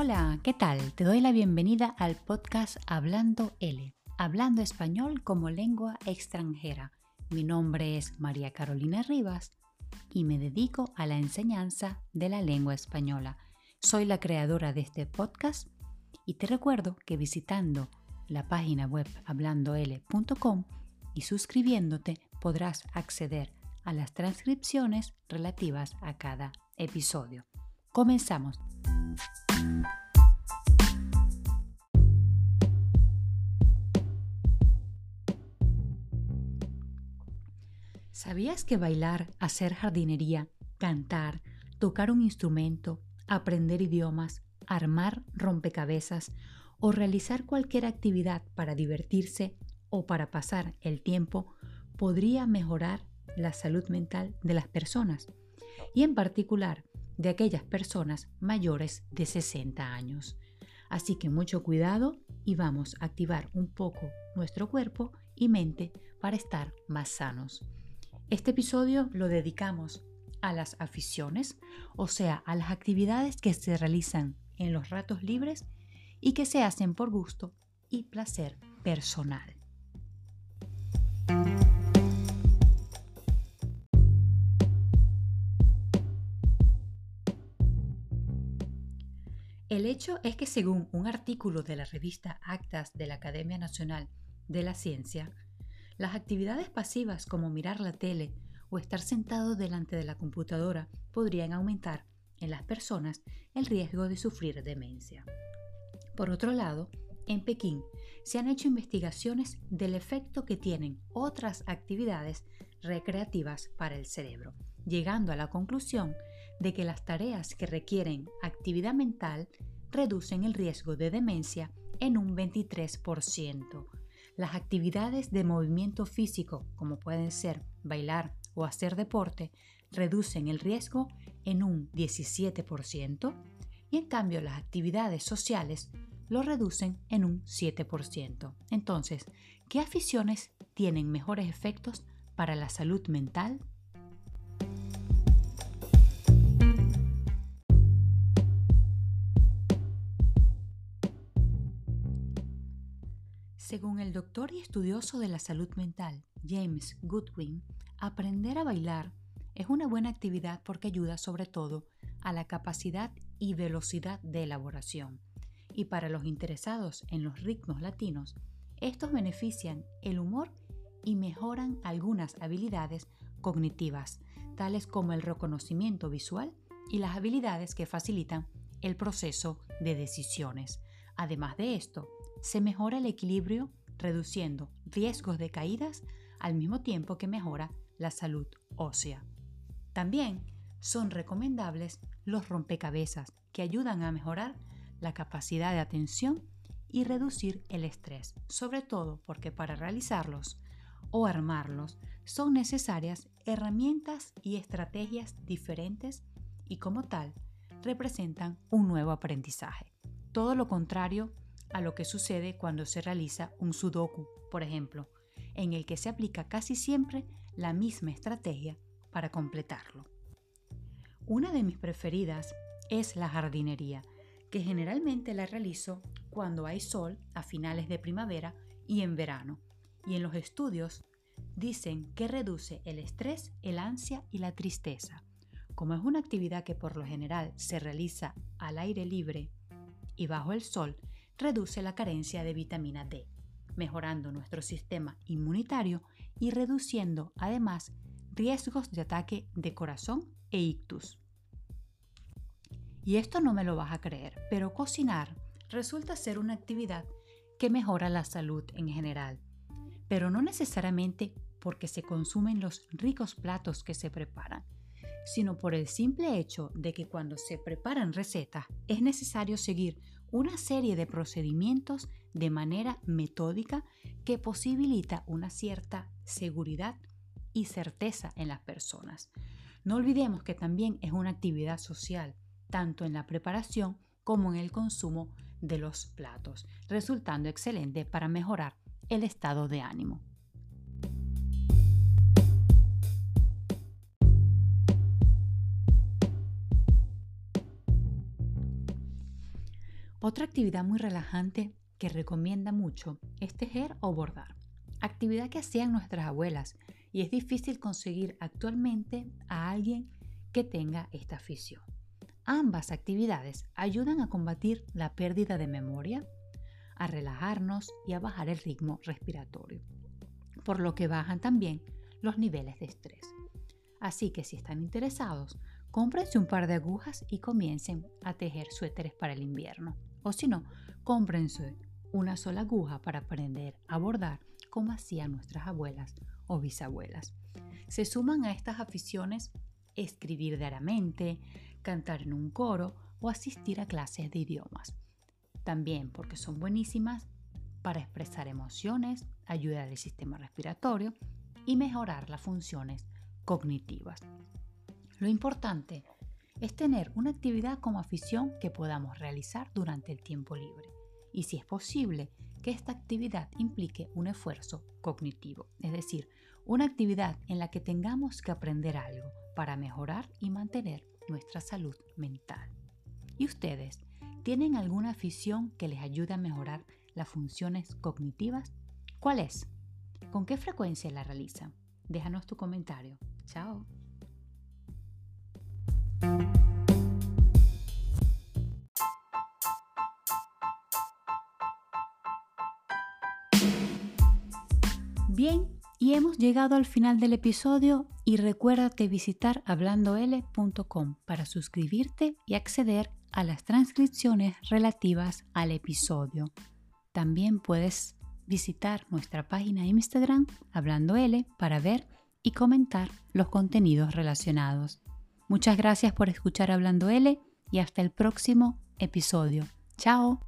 Hola, ¿qué tal? Te doy la bienvenida al podcast Hablando L, hablando español como lengua extranjera. Mi nombre es María Carolina Rivas y me dedico a la enseñanza de la lengua española. Soy la creadora de este podcast y te recuerdo que visitando la página web hablandol.com y suscribiéndote podrás acceder a las transcripciones relativas a cada episodio. Comenzamos. ¿Sabías que bailar, hacer jardinería, cantar, tocar un instrumento, aprender idiomas, armar rompecabezas o realizar cualquier actividad para divertirse o para pasar el tiempo podría mejorar la salud mental de las personas y en particular de aquellas personas mayores de 60 años. Así que mucho cuidado y vamos a activar un poco nuestro cuerpo y mente para estar más sanos. Este episodio lo dedicamos a las aficiones, o sea, a las actividades que se realizan en los ratos libres y que se hacen por gusto y placer personal. El hecho es que según un artículo de la revista Actas de la Academia Nacional de la Ciencia, las actividades pasivas como mirar la tele o estar sentado delante de la computadora podrían aumentar en las personas el riesgo de sufrir demencia. Por otro lado, en Pekín se han hecho investigaciones del efecto que tienen otras actividades recreativas para el cerebro, llegando a la conclusión de que las tareas que requieren actividad mental reducen el riesgo de demencia en un 23%. Las actividades de movimiento físico, como pueden ser bailar o hacer deporte, reducen el riesgo en un 17% y en cambio las actividades sociales lo reducen en un 7%. Entonces, ¿qué aficiones tienen mejores efectos para la salud mental? Según el doctor y estudioso de la salud mental, James Goodwin, aprender a bailar es una buena actividad porque ayuda sobre todo a la capacidad y velocidad de elaboración. Y para los interesados en los ritmos latinos, estos benefician el humor y mejoran algunas habilidades cognitivas, tales como el reconocimiento visual y las habilidades que facilitan el proceso de decisiones. Además de esto, se mejora el equilibrio reduciendo riesgos de caídas al mismo tiempo que mejora la salud ósea. También son recomendables los rompecabezas que ayudan a mejorar la capacidad de atención y reducir el estrés, sobre todo porque para realizarlos o armarlos son necesarias herramientas y estrategias diferentes y como tal representan un nuevo aprendizaje. Todo lo contrario a lo que sucede cuando se realiza un sudoku, por ejemplo, en el que se aplica casi siempre la misma estrategia para completarlo. Una de mis preferidas es la jardinería, que generalmente la realizo cuando hay sol a finales de primavera y en verano. Y en los estudios dicen que reduce el estrés, el ansia y la tristeza. Como es una actividad que por lo general se realiza al aire libre y bajo el sol, reduce la carencia de vitamina D, mejorando nuestro sistema inmunitario y reduciendo además riesgos de ataque de corazón e ictus. Y esto no me lo vas a creer, pero cocinar resulta ser una actividad que mejora la salud en general, pero no necesariamente porque se consumen los ricos platos que se preparan, sino por el simple hecho de que cuando se preparan recetas es necesario seguir una serie de procedimientos de manera metódica que posibilita una cierta seguridad y certeza en las personas. No olvidemos que también es una actividad social, tanto en la preparación como en el consumo de los platos, resultando excelente para mejorar el estado de ánimo. Otra actividad muy relajante que recomienda mucho es tejer o bordar, actividad que hacían nuestras abuelas y es difícil conseguir actualmente a alguien que tenga esta afición. Ambas actividades ayudan a combatir la pérdida de memoria, a relajarnos y a bajar el ritmo respiratorio, por lo que bajan también los niveles de estrés. Así que si están interesados, cómprense un par de agujas y comiencen a tejer suéteres para el invierno. O si no, cómprense una sola aguja para aprender a bordar como hacían nuestras abuelas o bisabuelas. Se suman a estas aficiones escribir diariamente, cantar en un coro o asistir a clases de idiomas. También porque son buenísimas para expresar emociones, ayudar al sistema respiratorio y mejorar las funciones cognitivas. Lo importante es tener una actividad como afición que podamos realizar durante el tiempo libre y si es posible que esta actividad implique un esfuerzo cognitivo, es decir, una actividad en la que tengamos que aprender algo para mejorar y mantener nuestra salud mental. ¿Y ustedes tienen alguna afición que les ayude a mejorar las funciones cognitivas? ¿Cuál es? ¿Con qué frecuencia la realizan? Déjanos tu comentario. Chao. Bien, y hemos llegado al final del episodio y recuérdate visitar hablandol.com para suscribirte y acceder a las transcripciones relativas al episodio. También puedes visitar nuestra página de Instagram hablandol para ver y comentar los contenidos relacionados. Muchas gracias por escuchar Hablando L y hasta el próximo episodio. Chao.